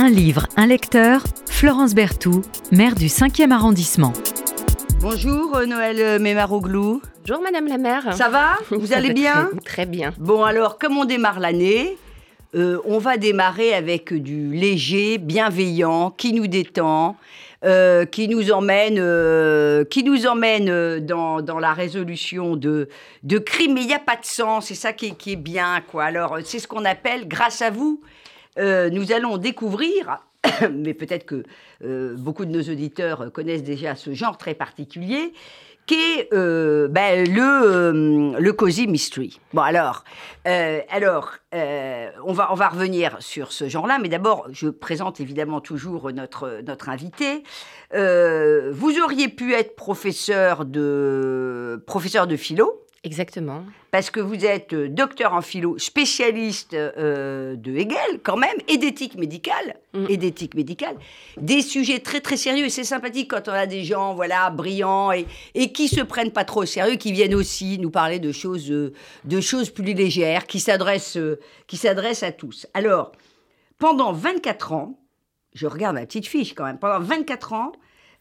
Un livre, un lecteur, Florence Berthoud, maire du 5e arrondissement. Bonjour euh, Noël euh, Mémaroglou. Bonjour Madame la maire. Ça va? Vous allez bien? Très, très bien. Bon alors, comme on démarre l'année, euh, on va démarrer avec du léger, bienveillant, qui nous détend, euh, qui nous emmène, euh, qui nous emmène dans, dans la résolution de, de crimes. Mais il n'y a pas de sang, c'est ça qui est, qui est bien. quoi. Alors, c'est ce qu'on appelle, grâce à vous, euh, nous allons découvrir, mais peut-être que euh, beaucoup de nos auditeurs connaissent déjà ce genre très particulier, qu'est euh, ben, le, euh, le Cozy Mystery. Bon, alors, alors on, va, on va revenir sur ce genre-là, mais d'abord, je présente évidemment toujours notre, notre invité. Vous auriez pu être professeur de, professeur de philo, Exactement. parce que vous êtes euh, docteur en philo, spécialiste euh, de Hegel quand même, et d'éthique médicale, Mm. et d'éthique médicale, des sujets très très sérieux, et c'est sympathique quand on a des gens, voilà, brillants, et, et qui se prennent pas trop au sérieux, qui viennent aussi nous parler de choses, euh, de choses plus légères, qui s'adressent, euh, qui s'adressent à tous. Alors, pendant 24 ans, je regarde ma petite fiche quand même, pendant 24 ans,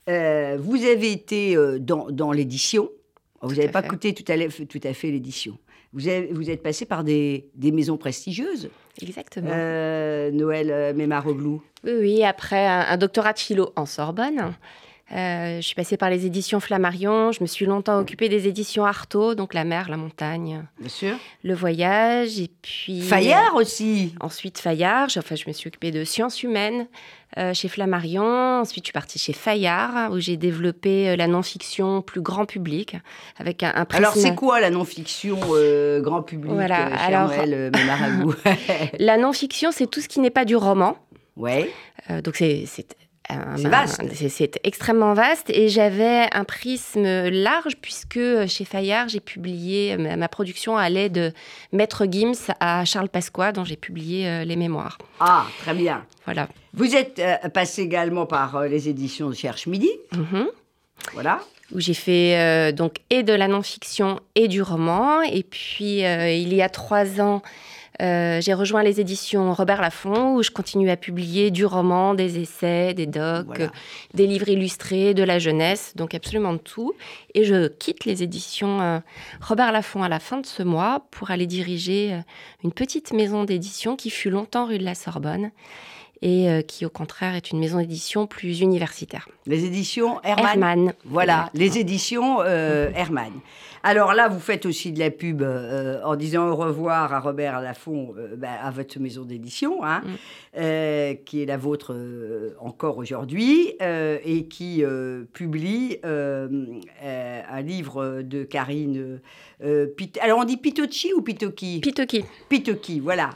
vous avez été dans, dans l'édition. Vous n'avez pas fait. coûté tout à, l'heure- tout à fait l'édition. Vous, avez- vous êtes passé par des, des maisons prestigieuses, Exactement. euh, Noël euh, Mémaroglou. Oui, oui, après un, un doctorat de philo en Sorbonne. Euh, je suis passée par les éditions Flammarion. Je me suis longtemps occupée des éditions Artaud, donc la mer, la montagne, Bien sûr. le voyage, et puis Fayard aussi. Ensuite Fayard. Enfin, je me suis occupée de sciences humaines euh, chez Flammarion. Ensuite, je suis partie chez Fayard, où j'ai développé euh, la non-fiction plus grand public avec un, un prisme. Alors, c'est quoi la non-fiction euh, grand public, Voilà, alors- La non-fiction, c'est tout ce qui n'est pas du roman. Ouais. Donc c'est c'est C'est vaste. c'est- extrêmement vaste et j'avais un prisme large puisque euh, chez Fayard j'ai publié euh, ma, production allait de Maître Gims à Charles Pasqua dont j'ai publié euh, les mémoires. Ah, très bien. Voilà. Vous êtes passé également par les éditions de Cherche Midi. Mhm. Voilà. Où j'ai fait euh, donc et de la non-fiction et du roman et puis euh, il y a trois ans euh, j'ai rejoint les éditions Robert Laffont où je continue à publier du roman, des essais, des docs, Voilà. euh, des livres illustrés, de la jeunesse, donc absolument de tout. Et je quitte les éditions euh, Robert Laffont à la fin de ce mois pour aller diriger euh, une petite maison d'édition qui fut longtemps rue de la Sorbonne et euh, qui au contraire est une maison d'édition plus universitaire. Les éditions Hermann. Hermann. Voilà, les éditions euh, Hermann. Alors là, vous faites aussi de la pub euh, en disant au revoir à Robert Laffont, ben, à votre maison d'édition, hein, Mm. qui est la vôtre encore aujourd'hui, et qui publie un livre de Karine. Pit- Alors on dit Pitocchi ou Pitoki? Pitoki. Pitoki, voilà.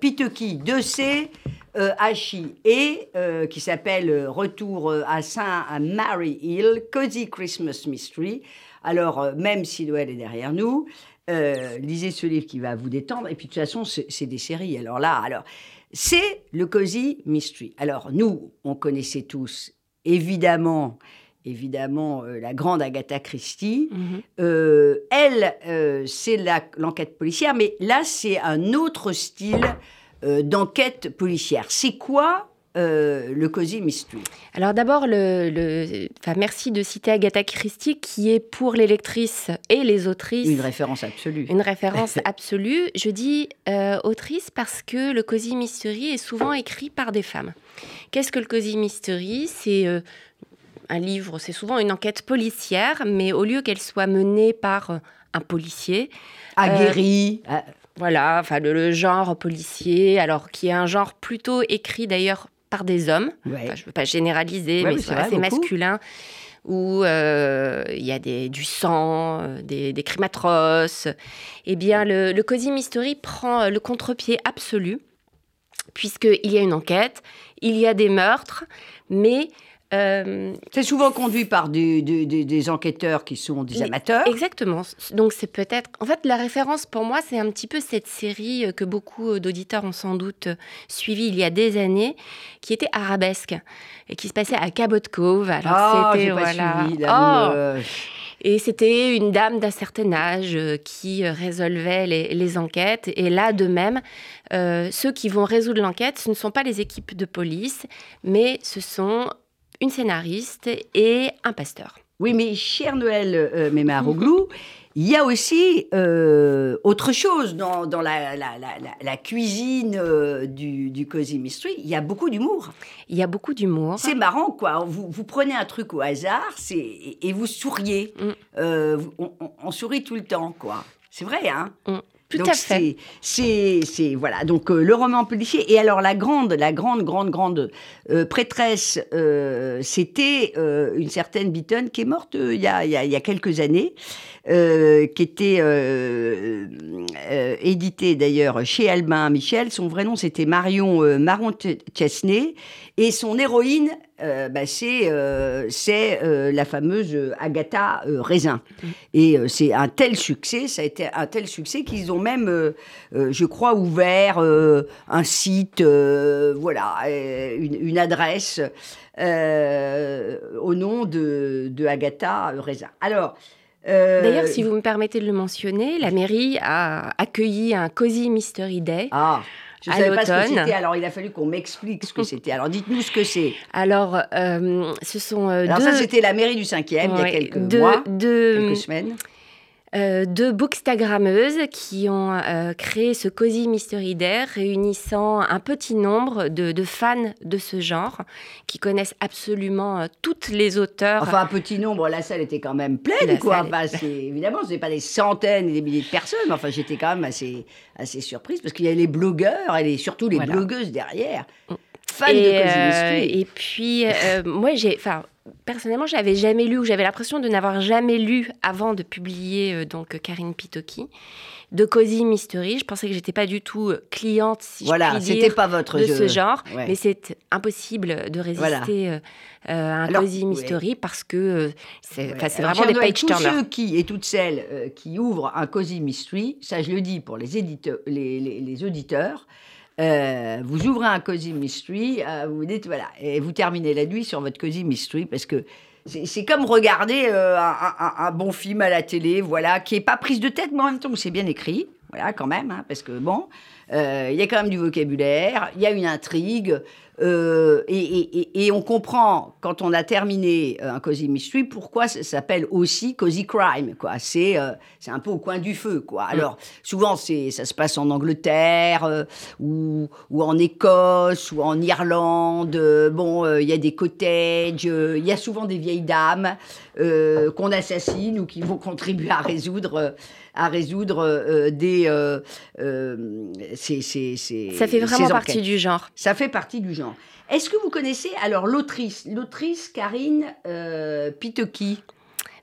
Pitoki 2C, euh, HI, et euh, qui s'appelle euh, Retour euh, à Saint à Mary Hill, Cozy Christmas Mystery. Alors, même si Noël est derrière nous, lisez ce livre qui va vous détendre. Et puis, de toute façon, c'est des séries. Alors là, alors, c'est le Cozy Mystery. Alors, nous, on connaissait tous, évidemment, évidemment, euh, la grande Agatha Christie. Mhm. Euh, elle, euh, c'est l'enquête policière, mais là, c'est un autre style euh, d'enquête policière. C'est quoi euh, le Cozy Mystery? Alors d'abord, le, le- enfin, merci de citer Agatha Christie, qui est pour les lectrices et les autrices Une référence absolue. une référence absolue. Je dis euh, autrice parce que le Cozy Mystery est souvent écrit par des femmes. Qu'est-ce que le Cozy Mystery? C'est un livre, c'est souvent une enquête policière, mais au lieu qu'elle soit menée par un policier, Aguerri. euh, voilà, enfin le, le genre policier, alors qui est un genre plutôt écrit d'ailleurs par des hommes. ouais. Enfin, je ne veux pas généraliser, Ouais, mais c'est assez masculin, où euh, il y a des, du sang, euh, des, des crimes atroces. Eh bien, le, le Cozy Mystery prend euh, le contre-pied absolu, puisqu'il y a une enquête, il y a des meurtres, mais... euh, C'est souvent conduit par des, des- des- des enquêteurs qui sont des amateurs. Exactement. Donc c'est peut-être. En fait, la référence pour moi, c'est un petit peu cette série euh, que beaucoup euh, d'auditeurs ont sans doute euh, suivie il y a des années, qui était arabesque et qui se passait à Cabot Cove. Alors Ah, c'était voilà. suivi. là, Oh, me- Et c'était une dame d'un certain âge euh, qui euh, résolvait les, enquêtes. Et là, de même, euh, ceux qui vont résoudre l'enquête, ce ne sont pas les équipes de police, mais ce sont une scénariste et un pasteur. Oui, mais cher Noël euh, Mémaroglou, il y a aussi euh, autre chose dans, dans la, la, la, cuisine euh, du, du Cozy Mystery. Il y a beaucoup d'humour. Il y a beaucoup d'humour. C'est marrant, quoi. Vous, vous, prenez un truc au hasard et, et vous souriez. Mm. Euh, on, on, sourit tout le temps, quoi. C'est vrai, hein mm. Tout à fait. C'est, voilà. Donc euh, le roman policier. Et alors la grande, la grande, grande, grande euh, prêtresse, euh, c'était une certaine Beaton qui est morte il y, a, il, y a, quelques années, qui était éditée d'ailleurs chez Albin Michel. Son vrai nom c'était Marion Marron Chesney et son héroïne euh, bah, c'est euh, euh, la fameuse Agatha Raisin. Mm. Et c'est un tel succès, ça a été un tel succès qu'ils ont même, je crois, ouvert un site, voilà, une, adresse au nom de, de Agatha Raisin. Alors, D'ailleurs, si vous me permettez de le mentionner, la mairie a accueilli un Cozy Mystery Day. Ah. Je ne savais pas ce que c'était, alors il a fallu qu'on m'explique ce que c'était. Alors dites-nous ce que c'est. Alors, euh, ce sont euh, alors ça, c'était la mairie du 5e, il y a quelques mois, quelques semaines. Euh, deux bookstagrammeuses qui ont euh, créé ce Cozy Mystery Day, réunissant un petit nombre de, fans de ce genre, qui connaissent absolument euh, toutes les auteurs. Enfin, un petit nombre, la salle était quand même pleine, quoi. évidemment, ce n'est pas des centaines et des milliers de personnes, mais enfin, j'étais quand même assez, assez surprise, parce qu'il y a les blogueurs, et surtout les blogueuses derrière. Mm. Fans de Cozy Mystery. Et puis, moi, j'ai... Personnellement, j'avais jamais lu, ou j'avais l'impression de n'avoir jamais lu avant de publier euh, donc Karine Pitoki de Cozy Mystery. Je pensais que j'étais pas du tout euh, cliente, si voilà, je puis dire, pas votre de ce genre, mais c'est impossible de résister euh, à un Cozy Mystery parce que c'est vraiment des page turners. Tous ceux qui et toutes celles qui ouvrent un Cozy Mystery, ça je le dis pour les, éditeurs, les, les auditeurs. Euh, vous ouvrez un Cozy Mystery, euh, vous dites, voilà, et vous terminez la nuit sur votre Cozy Mystery parce que c'est comme regarder euh, un, bon film à la télé, voilà, qui est pas prise de tête, mais en même temps c'est bien écrit, voilà, quand même, hein, parce que bon, il y a quand même du vocabulaire, il y a une intrigue, euh, et, on comprend, quand on a terminé euh, un Cozy Mystery, pourquoi ça s'appelle aussi Cozy Crime. Quoi. C'est, euh, c'est un peu au coin du feu. Quoi. Mm. Alors, souvent, c'est, ça se passe en Angleterre, ou, ou, en Écosse, ou en Irlande. bon, il y a des cottages, il y a souvent des vieilles dames qu'on assassine ou qui vont contribuer à résoudre à résoudre euh, des. Euh, euh, ça fait vraiment partie du genre. Ça fait partie du genre. Est-ce que vous connaissez alors l'autrice, l'autrice Karine Pitoki?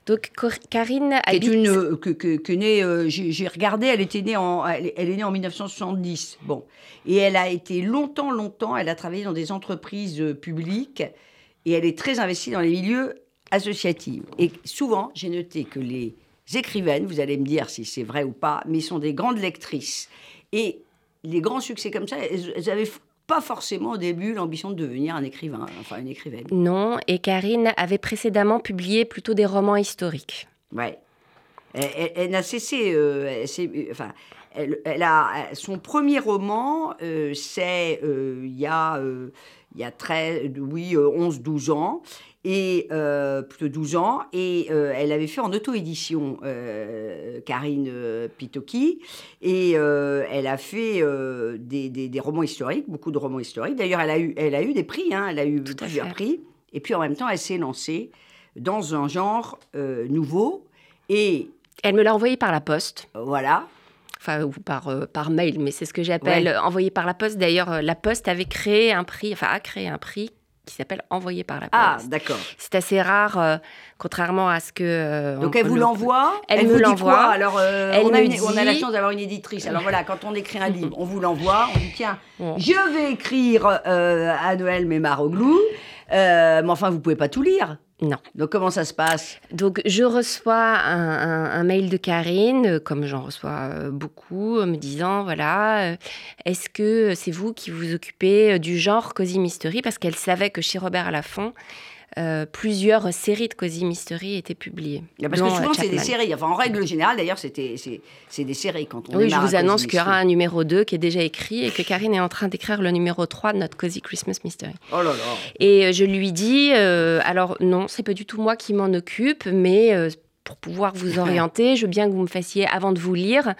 Donc Karine est une que, que, née, j'ai regardé, elle était née en, elle, est née en 1970. Bon, et elle a été longtemps, longtemps, elle a travaillé dans des entreprises publiques et elle est très investie dans les milieux associatifs. Et souvent, j'ai noté que les écrivaines, vous allez me dire si c'est vrai ou pas, mais sont des grandes lectrices. Et les grands succès comme ça, elles n'avaient pas forcément au début l'ambition de devenir un écrivain, enfin une écrivaine. Non, et Karine avait précédemment publié plutôt des romans historiques. Ouais. Elle, n'a cessé, euh, enfin, elle, a son premier roman, euh, c'est euh, il y a il y a très, oui, 11, 12 ans et euh, plutôt 12 ans, et euh, elle avait fait en auto-édition euh, Karine Pitoki, et elle a fait des, des, romans historiques, beaucoup de romans historiques. D'ailleurs, elle a eu, elle a eu des prix, hein, elle a eu plusieurs prix, et puis en même temps, elle s'est lancée dans un genre nouveau, et elle me l'a envoyé par la poste. Voilà. Enfin, ou par, par mail, mais c'est ce que j'appelle envoyé par la poste. D'ailleurs, la poste avait créé un prix, enfin a créé un prix qui s'appelle Envoyé par la poste. Ah, d'accord. C'est assez rare, euh, contrairement à ce que. Euh, Donc elle vous l'envoie Elle, me l'envoie. Alors, euh, elle on, a on, a la chance d'avoir une éditrice. Alors voilà, quand on écrit un livre, on vous l'envoie. On dit tiens, je vais écrire à Noël mes Maroglou. mais enfin, vous pouvez pas tout lire. Non. Donc comment ça se passe? Donc je reçois un, mail de Karine, euh, comme j'en reçois euh, beaucoup, me disant voilà, euh, est-ce que c'est vous qui vous occupez du genre Cozy Mystery? Parce qu'elle savait que chez Robert Laffont, euh, plusieurs séries de Cozy Mystery étaient publiées. Parce que euh, souvent, c'est des séries. Enfin, en règle générale, d'ailleurs, c'est, des séries quand on Oui, je vous annonce qu'il y aura un numéro 2 qui est déjà écrit et que Karine est en train d'écrire le numéro 3 de notre Cozy Christmas Mystery. Oh là là. Et euh, je lui dis, euh, alors non, c'est pas du tout moi qui m'en occupe, mais euh, pour pouvoir vous orienter, je veux bien que vous me fassiez, avant de vous lire,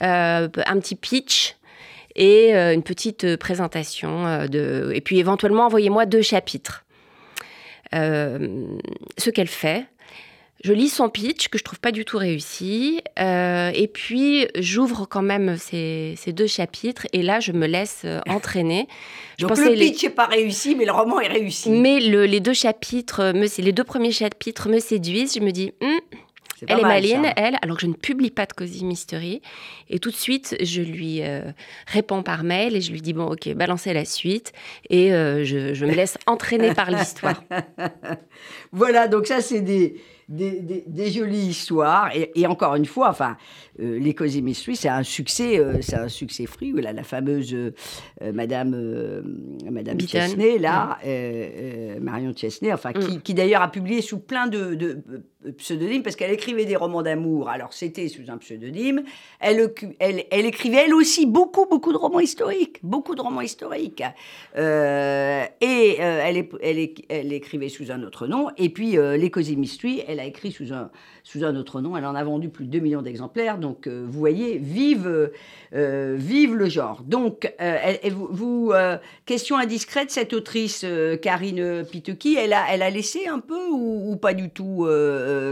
un petit pitch et une petite présentation. de... Et puis éventuellement, envoyez-moi deux chapitres. Euh, ce qu'elle fait. Je lis son pitch, que je trouve pas du tout réussi, euh, et puis j'ouvre quand même ces, ces deux chapitres, et là je me laisse euh, entraîner. Je Donc le pitch n'est pas réussi, mais le roman est réussi. mais le- les deux chapitres, me, les deux premiers chapitres me séduisent. Je me dis, Hum, Elle est mal, maline, ça. elle, alors que je ne publie pas de Cozy Mystery. Et tout de suite, je lui euh, réponds par mail et je lui dis, bon, ok, balancez la suite. Et euh, je, je me laisse entraîner par l'histoire. Voilà, donc ça, c'est des, des, des- des jolies histoires. Et, et encore une fois, enfin, euh, les Mystery, c'est un succès, euh, c'est un succès fruit. Voilà, la fameuse euh, Madame, Madame Beaton. Là, Marion Chesney, enfin, qui, Mm. qui d'ailleurs a publié sous plein de, de, pseudonymes, parce qu'elle écrivait des romans d'amour. Alors, c'était sous un pseudonyme. Elle, elle, elle écrivait, elle aussi, beaucoup, beaucoup de romans historiques. Beaucoup de romans historiques. Et elle, elle, écrivait sous un autre nom. Et puis, les Cozy Mystery, elle a écrit sous un, sous un autre nom. Elle en a vendu plus de 2 millions d'exemplaires. Donc, euh, vous voyez, vive, euh, vive le genre. Donc, euh, elle- vous, question indiscrète, cette autrice, Karine Pituki, elle a, elle a laissé un peu ou, ou pas du tout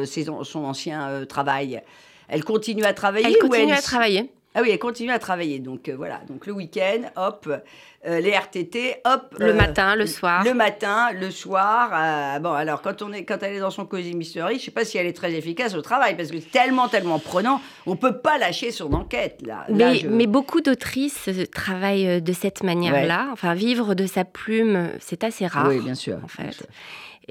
ses son ancien travail? Elle continue à travailler Elle ou continue elle- à travailler. Ah oui, elle continue à travailler. Donc, euh, voilà. Donc, le week-end, hop, euh, les RTT, hop. Le euh, matin, le soir. le matin, le soir. bon, alors quand on est, quand elle est dans son cosy mystery, je sais pas si elle est très efficace au travail parce que c'est tellement, tellement prenant, on peut pas lâcher son enquête là. Là, Mais, je- mais beaucoup d'autrices travaillent de cette manière-là. Enfin, vivre de sa plume, c'est assez rare. oui, bien sûr. en fait. bien sûr.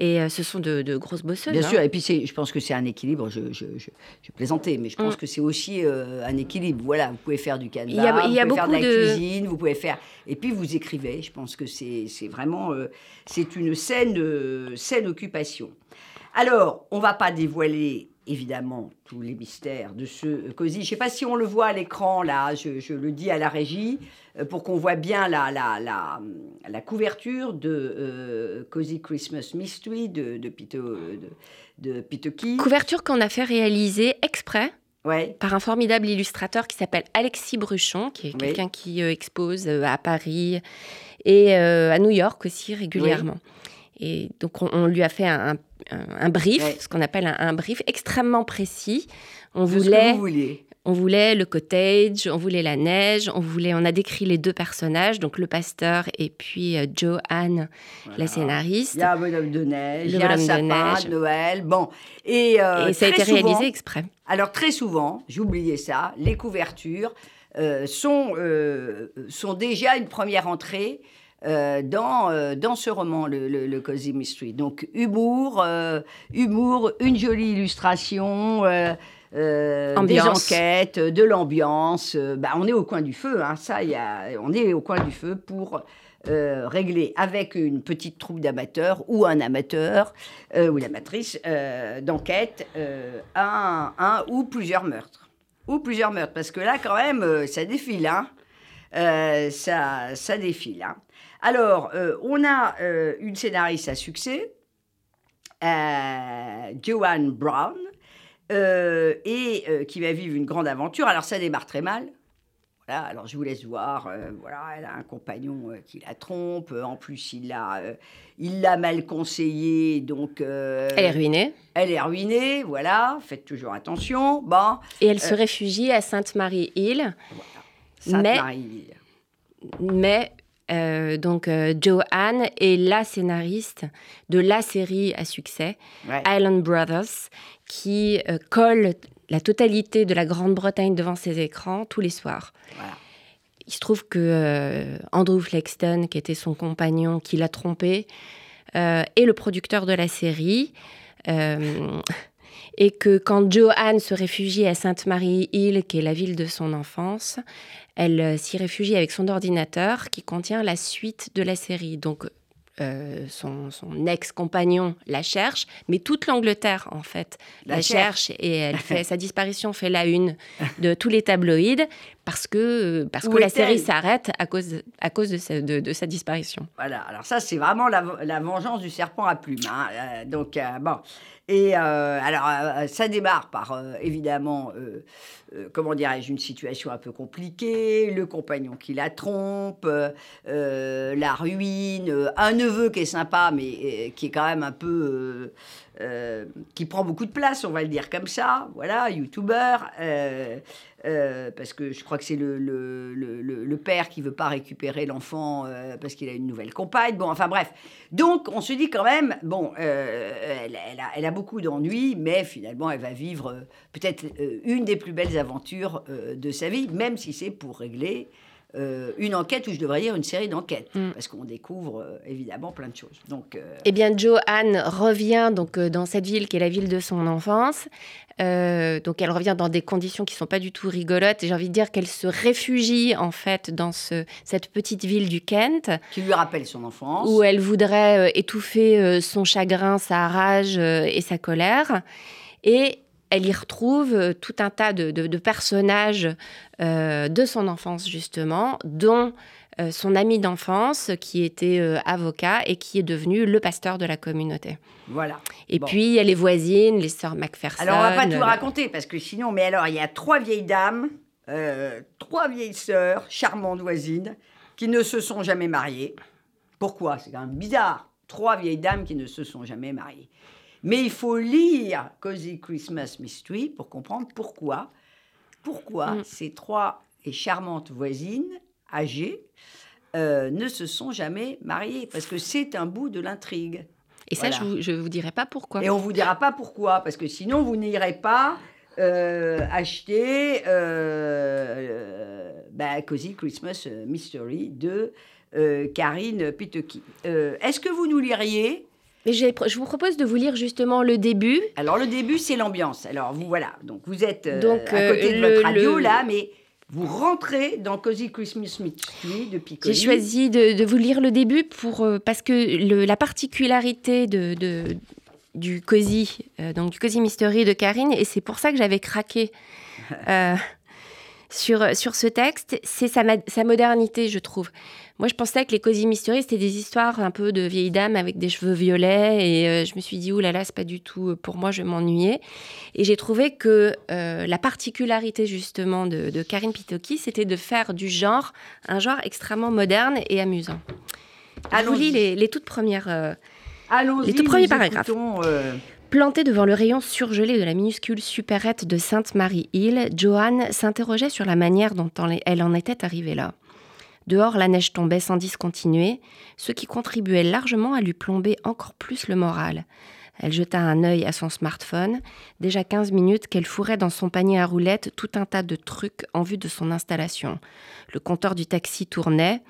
Et euh, ce sont de, de grosses bosseuses. Bien hein. sûr, et puis je pense que c'est un équilibre, je, je, je, je plaisantais, mais je pense Mm. que c'est aussi euh, un équilibre. Voilà, vous pouvez faire du canevas, Il y a- il y a vous pouvez faire de la de- cuisine, vous pouvez faire... Et puis vous écrivez, je pense que c'est vraiment... euh, c'est une saine, saine occupation. Alors, on va pas dévoiler évidemment tous les mystères de ce euh, cosy. Je ne sais pas si on le voit à l'écran là, je, je le dis à la régie, euh, pour qu'on voit bien la, la, la, la couverture de euh, Cozy Christmas Mystery de, de, Pito, de, de Pitoki. Couverture qu'on a fait réaliser exprès Ouais. par un formidable illustrateur qui s'appelle Alexis Bruchon, qui est Oui. quelqu'un qui euh, expose euh, à Paris et euh, à New York aussi régulièrement. Et donc on, on lui a fait un, un- un brief, Ouais. ce qu'on appelle un, un brief extrêmement précis. On De ce que voulait, on voulait le cottage, on voulait la neige, on voulait, on a décrit les deux personnages, donc le pasteur et puis euh, Joanne, Voilà. la scénariste. Il y a un bonhomme de neige, Le il y a un sapin neige. de Noël. Bon. Et, euh, et ça a été souvent- réalisé exprès. Alors très souvent, j'oubliais ça, les couvertures euh, sont, euh, sont déjà une première entrée euh, dans, euh, dans ce roman, le, le, le Cozy Mystery. Donc humour, euh, humour, une jolie illustration. des enquêtes, de l'ambiance. bah, on est au coin du feu, hein, ça, y a, on est au coin du feu pour euh, régler avec une petite troupe d'amateurs ou un amateur euh, ou l'amatrice euh, d'enquête un, un ou plusieurs meurtres. Ou plusieurs meurtres, parce que là, quand même, ça défile. Hein. Euh, ça, ça défile. hein. Alors, euh, on a euh, une scénariste à succès, Joanne Brown, et qui va vivre une grande aventure. Alors, ça démarre très mal. Voilà, alors je vous laisse voir. euh, voilà, elle a un compagnon euh, qui la trompe. euh, En plus, il l'a, il l'a mal conseillé, donc Elle est ruinée elle est ruinée. Voilà, faites toujours attention. Bon, et elle se réfugie à Sainte-Marie-Île. Mais- euh, donc euh, Joanne est la scénariste de la série à succès Ouais. Island Brothers qui euh, colle la totalité de la Grande-Bretagne devant ses écrans tous les soirs. Voilà. Il se trouve que Andrew Flexton, qui était son compagnon, qui l'a trompé, est le producteur de la série. Et que quand Joanne se réfugie à Sainte-Marie-Île, qui est la ville de son enfance, elle euh, s'y réfugie avec son ordinateur qui contient la suite de la série. Donc euh, son, ex-compagnon la cherche, mais toute l'Angleterre, en fait, la, cherche. et elle fait, sa disparition fait la une de tous les tabloïds parce que, parce que la série s'arrête à cause, à cause de, sa, de, sa disparition. Voilà, alors ça, c'est vraiment la, la, vengeance du serpent à plumes. Hein. Euh, donc, bon. Et alors, ça démarre par, évidemment, euh, comment dirais-je, une situation un peu compliquée, le compagnon qui la trompe, euh, la ruine, un neveu qui est sympa, mais euh, qui est quand même un peu. Qui prend beaucoup de place, on va le dire comme ça, voilà, youtubeur. Euh, parce que je crois que c'est le, le, le, père qui veut pas récupérer l'enfant euh, parce qu'il a une nouvelle compagne. Bon, enfin bref. Donc, on se dit quand même, bon, euh, elle, a, elle, a, beaucoup d'ennuis, mais finalement, elle va vivre peut-être une des plus belles aventures de sa vie, même si c'est pour régler euh, une enquête, ou je devrais dire une série d'enquêtes, mm. parce qu'on découvre euh, évidemment plein de choses. Donc, euh, Eh bien, Joanne revient donc dans cette ville qui est la ville de son enfance. donc, elle revient dans des conditions qui sont pas du tout rigolotes. J'ai envie de dire qu'elle se réfugie en fait dans ce, cette petite ville du Kent, qui lui rappelle son enfance, où elle voudrait étouffer son chagrin, sa rage et sa colère. Et elle y retrouve euh, tout un tas de, personnages euh, de son enfance, justement, dont euh, son ami d'enfance qui était avocat et qui est devenu le pasteur de la communauté. Voilà. Et puis, il y a les voisines, les sœurs Macpherson. Alors, on va pas tout raconter, parce que sinon, mais alors, il y a trois vieilles dames, trois vieilles sœurs, charmantes voisines, qui ne se sont jamais mariées. Pourquoi? C'est quand même bizarre. Trois vieilles dames qui ne se sont jamais mariées. Mais il faut lire Cozy Christmas Mystery pour comprendre pourquoi, pourquoi mm. ces trois et charmantes voisines âgées euh, ne se sont jamais mariées. Parce que c'est un bout de l'intrigue. Et ça, je ne vous, dirai pas pourquoi. Et on ne vous dira pas pourquoi, parce que sinon, vous n'irez pas euh, acheter euh, bah, Cozy Christmas Mystery de Karine Pitoki. Est-ce que vous nous liriez? Je vous propose de vous lire justement le début. Alors le début, c'est l'ambiance. Alors vous voilà, donc vous êtes euh, donc, à côté de euh, votre radio là, mais vous rentrez dans Cozy Christmas Mystery de Piccoli. J'ai choisi de, vous lire le début pour euh, parce que la particularité de, du Cozy, donc du Cozy Mystery de Karine, et c'est pour ça que j'avais craqué. sur, sur ce texte, c'est sa, sa modernité, je trouve. Moi, je pensais que les Cozy Mystery, c'était des histoires un peu de vieilles dames avec des cheveux violets. Et euh, je me suis dit, oulala, là là, c'est pas du tout euh, pour moi, je m'ennuyais. Et j'ai trouvé que euh, la particularité, justement, de, Karine Pitoki, c'était de faire du genre un genre extrêmement moderne et amusant. Je vous lis les, toutes premières. les tout premiers paragraphes. Plantée devant le rayon surgelé de la minuscule supérette de Sainte-Marie-Hill, Joanne s'interrogeait sur la manière dont elle en était arrivée là. Dehors, la neige tombait sans discontinuer, ce qui contribuait largement à lui plomber encore plus le moral. Elle jeta un œil à son smartphone, déjà 15 minutes qu'elle fourrait dans son panier à roulettes tout un tas de trucs en vue de son installation. Le compteur du taxi tournait,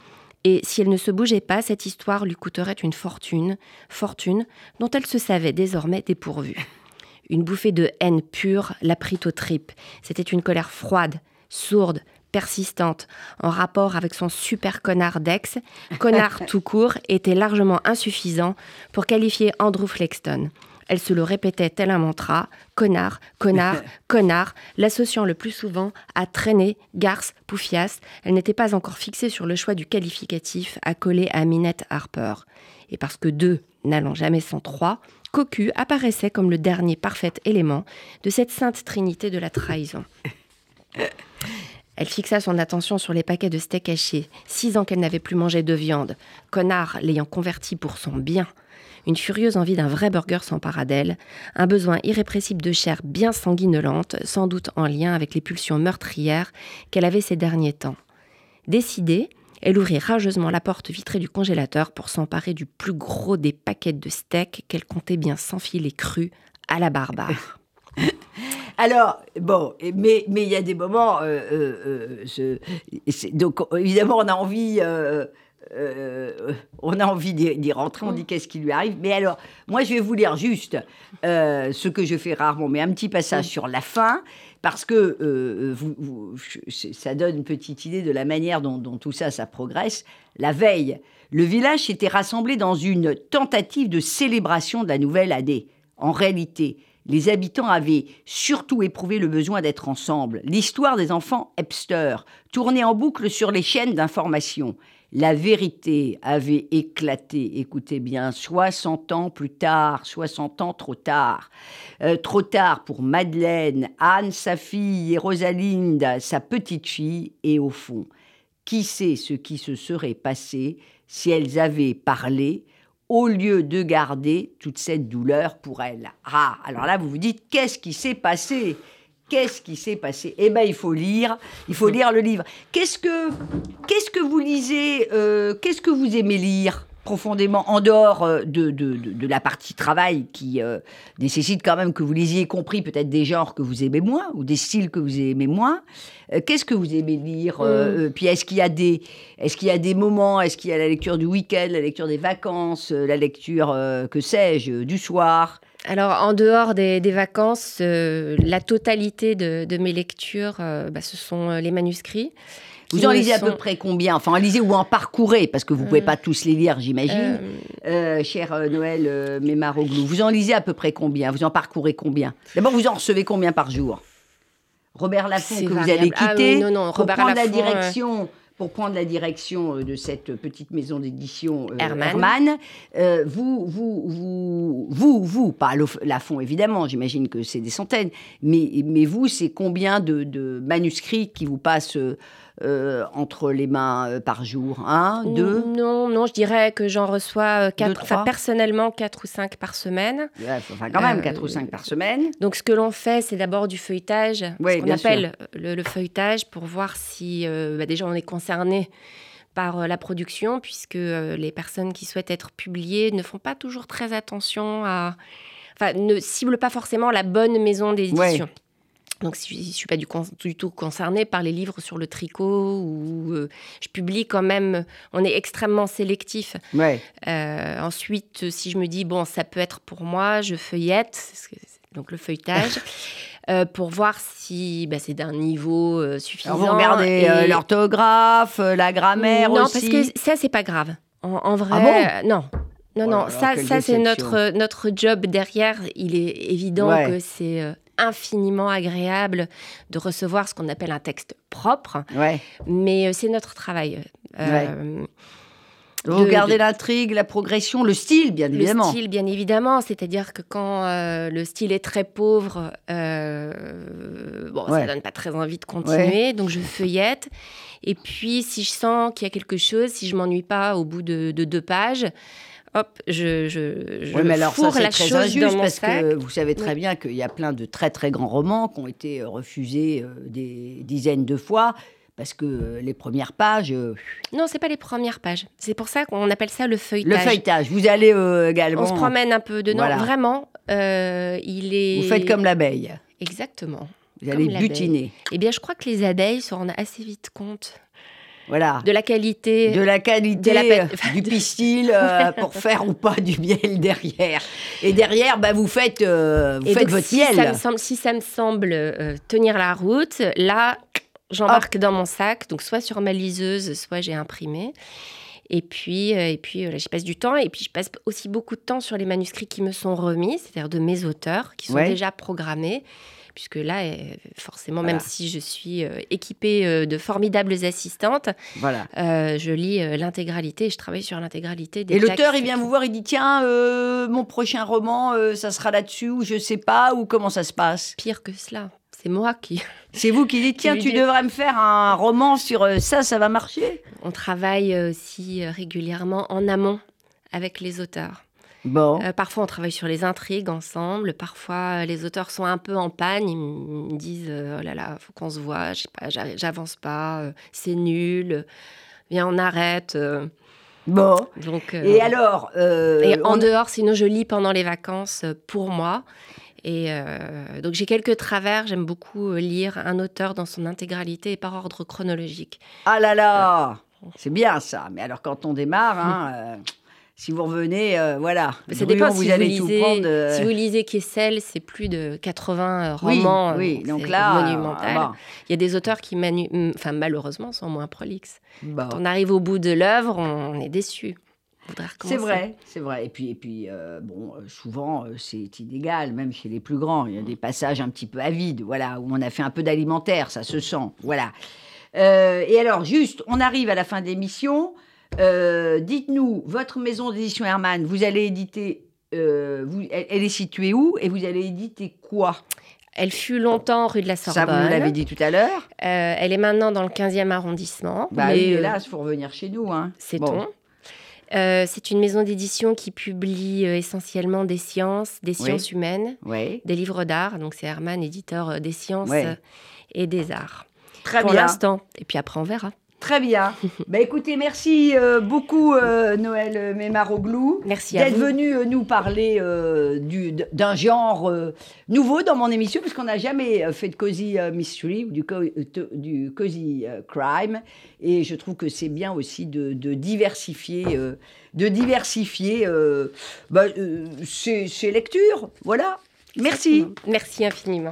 et si elle ne se bougeait pas, cette histoire lui coûterait une fortune, fortune dont elle se savait désormais dépourvue. Une bouffée de haine pure la prit aux tripes. C'était une colère froide, sourde, persistante en rapport avec son super connard d'ex, connard tout court, était largement insuffisant pour qualifier Andrew Flexton. Elle se le répétait tel un mantra, connard, connard, connard, l'associant le plus souvent à traîner, garce, poufias. Elle n'était pas encore fixée sur le choix du qualificatif à coller à Minette Harper. Et parce que deux n'allant jamais sans trois, Cocu apparaissait comme le dernier parfait élément de cette sainte trinité de la trahison. Elle fixa son attention sur les paquets de steak haché, six ans qu'elle n'avait plus mangé de viande, connard l'ayant converti pour son bien. Une furieuse envie d'un vrai burger sans d'elle, un besoin irrépressible de chair bien sanguinolente, sans doute en lien avec les pulsions meurtrières qu'elle avait ces derniers temps. Décidée, elle ouvrit rageusement la porte vitrée du congélateur pour s'emparer du plus gros des paquets de steak qu'elle comptait bien s'enfiler cru à la barbare. Alors, bon, mais il y a des moments. Euh, euh, euh, donc, évidemment, on a envie euh, on a envie d'y rentrer, on dit qu'est-ce qui lui arrive. Mais alors, moi, je vais vous lire juste euh, ce que je fais rarement, mais un petit passage sur la fin, parce que euh, vous, ça donne une petite idée de la manière dont, dont, tout ça, ça progresse. La veille, le village s'était rassemblé dans une tentative de célébration de la nouvelle année. En réalité, les habitants avaient surtout éprouvé le besoin d'être ensemble. L'histoire des enfants Epster tournait en boucle sur les chaînes d'information. La vérité avait éclaté, écoutez bien, 60 ans plus tard, 60 ans trop tard. Euh, trop tard pour Madeleine, Anne, sa fille, et Rosalinde, sa petite fille, et au fond, qui sait ce qui se serait passé si elles avaient parlé au lieu de garder toute cette douleur pour elles. Ah, alors là, vous vous dites, qu'est-ce qui s'est passé? Qu'est-ce qui s'est passé? Eh bien, il faut lire, il faut lire le livre. Qu'est-ce que, qu'est-ce que vous lisez euh, Qu'est-ce que vous aimez lire? Profondément en dehors euh, de, de, de, la partie travail qui euh, nécessite quand même que vous lisiez compris peut-être des genres que vous aimez moins ou des styles que vous aimez moins. Euh, qu'est-ce que vous aimez lire mm. Puis est-ce qu'il y a des est-ce qu'il y a des moments Est-ce qu'il y a la lecture du week-end, la lecture des vacances, la lecture que sais-je du soir? Alors, en dehors des, vacances, la totalité de, mes lectures, bah, ce sont les manuscrits. Vous en lisez à peu près combien? Enfin, en lisez ou en parcourez, parce que vous ne pouvez euh, pas tous les lire, j'imagine. Euh, euh cher euh, Noël euh, Mémaroglou, vous en lisez à peu près combien? Vous en parcourez combien? D'abord, vous en recevez combien par jour? Robert Laffont, que vous allez ah quitter, non, non, Robert prendre la direction pour prendre la direction de cette petite maison d'édition Herman. vous, vous, vous, vous, vous, pas Lafont évidemment, j'imagine que c'est des centaines, mais, mais vous, c'est combien de, de, manuscrits qui vous passent euh, entre les mains euh, par jour Un, deux? Non, non, je dirais que j'en reçois euh, quatre, personnellement quatre ou cinq par semaine. enfin, quand même quatre ou cinq par semaine. Donc, ce que l'on fait, c'est d'abord du feuilletage, ce qu'on appelle le, feuilletage, pour voir si bah, déjà on est concerné par la production, puisque les personnes qui souhaitent être publiées ne font pas toujours très attention à. Enfin, ne ciblent pas forcément la bonne maison d'édition. Donc, je ne suis pas du, tout concernée par les livres sur le tricot, ou euh, je publie quand même, on est extrêmement sélectif. Ouais. Euh, ensuite, si je me dis, bon, ça peut être pour moi, je feuillette, donc le feuilletage, euh, pour voir si bah, c'est d'un niveau suffisant. Alors vous regardez l'orthographe, la grammaire non, aussi Non, parce que ça, c'est pas grave. En, vrai, ah non. Non, oh non, ça, ça c'est notre, notre job derrière. Il est évident que c'est infiniment agréable de recevoir ce qu'on appelle un texte propre. Mais euh, c'est notre travail. Euh, Vous regardez l'intrigue, la progression, le style, bien évidemment. Le style, bien évidemment. C'est-à-dire que quand euh, le style est très pauvre, bon, ça donne pas très envie de continuer. Donc, je feuillette. Et puis, si je sens qu'il y a quelque chose, si je m'ennuie pas au bout de deux pages, hop, je, je, je mais alors ça, la très injuste parce que vous savez très bien qu'il y a plein de très très grands romans qui ont été euh, refusés euh, des dizaines de fois parce que euh, les premières pages. Non, c'est pas les premières pages. C'est pour ça qu'on appelle ça le feuilletage. Le feuilletage. Vous allez également. On se promène un peu dedans. Vraiment, il est. Vous faites comme l'abeille. Exactement. Vous allez butiner. Eh bien, je crois que les abeilles se rendent assez vite compte voilà. De la qualité. De la qualité du pistil euh, pour faire ou pas du miel derrière. Et derrière, bah, vous faites, euh, vous faites votre si miel. Ça me semble, si ça me semble euh, tenir la route, là, j'embarque dans mon sac, donc soit sur ma liseuse, soit j'ai imprimé. Et puis, et puis j'y passe du temps. Et puis, je passe aussi beaucoup de temps sur les manuscrits qui me sont remis, c'est-à-dire de mes auteurs, qui sont déjà programmés puisque là, euh, forcément, même si je suis euh, équipée euh, de formidables assistantes, voilà. je lis l'intégralité et je travaille sur l'intégralité des Et l'auteur, il vient vous voir, il dit tiens, mon prochain roman, ça sera là-dessus, ou je sais pas, ou comment ça se passe? Pire que cela. C'est moi qui. C'est vous qui dites tiens, tu devrais me faire un roman sur ça, ça va marcher. On travaille aussi régulièrement en amont avec les auteurs. Bon. Euh, parfois, on travaille sur les intrigues ensemble. Parfois, les auteurs sont un peu en panne. Ils me disent euh, Oh là là, faut qu'on se voit. Pas, j'avance pas. Euh, c'est nul. Viens, on arrête. Bon. Donc, et alors Et en dehors, sinon, je lis pendant les vacances pour moi. Et donc j'ai quelques travers. J'aime beaucoup lire un auteur dans son intégralité et par ordre chronologique. Ah là là C'est bien ça. Mais alors quand on démarre, hein, euh, si vous revenez, euh, voilà. Mais ça dépend vous si allez vous tout lisez, prendre. euh, si vous lisez Kessel, c'est plus de 80 oui, romans. oui. donc Donc c'est là, monumental. euh, Il y a des auteurs qui, manu- enfin, malheureusement, sont moins prolixes. bon, Quand on arrive au bout de l'œuvre, on est déçu. C'est vrai, c'est vrai. Et puis, et puis euh, bon, euh, souvent, euh, c'est inégal, même chez les plus grands. Il y a des passages un petit peu avides, voilà, où on a fait un peu d'alimentaire, ça se sent, voilà. Euh, et alors, juste, on arrive à la fin de l'émission. Euh, Dites-nous, votre maison d'édition Hermann, vous allez éditer, euh, vous, elle, elle est située où et vous allez éditer quoi? Elle fut longtemps rue de la Ça, Sorbonne. vous nous l'avez dit tout à l'heure. Euh, elle est maintenant dans le 15e arrondissement. Bah mais, hélas, il faut revenir chez nous. Hein. C'est Bon. on. Euh, c'est une maison d'édition qui publie euh, essentiellement des sciences, des Oui. sciences humaines, Oui, des livres d'art. Donc c'est Herman, éditeur euh, des sciences et des arts. très Pour bien. l'instant. Et puis après, on verra. Très bien. bah, écoutez, merci euh, beaucoup, euh, Noël Mémaroglou. Merci à d'être vous. venu euh, nous parler du- d'un genre nouveau dans mon émission, puisqu'on n'a jamais fait de cozy mystery ou du, co- to- du cozy crime. Et je trouve que c'est bien aussi de, de diversifier, de diversifier bah, lectures. Voilà. Merci. Merci infiniment.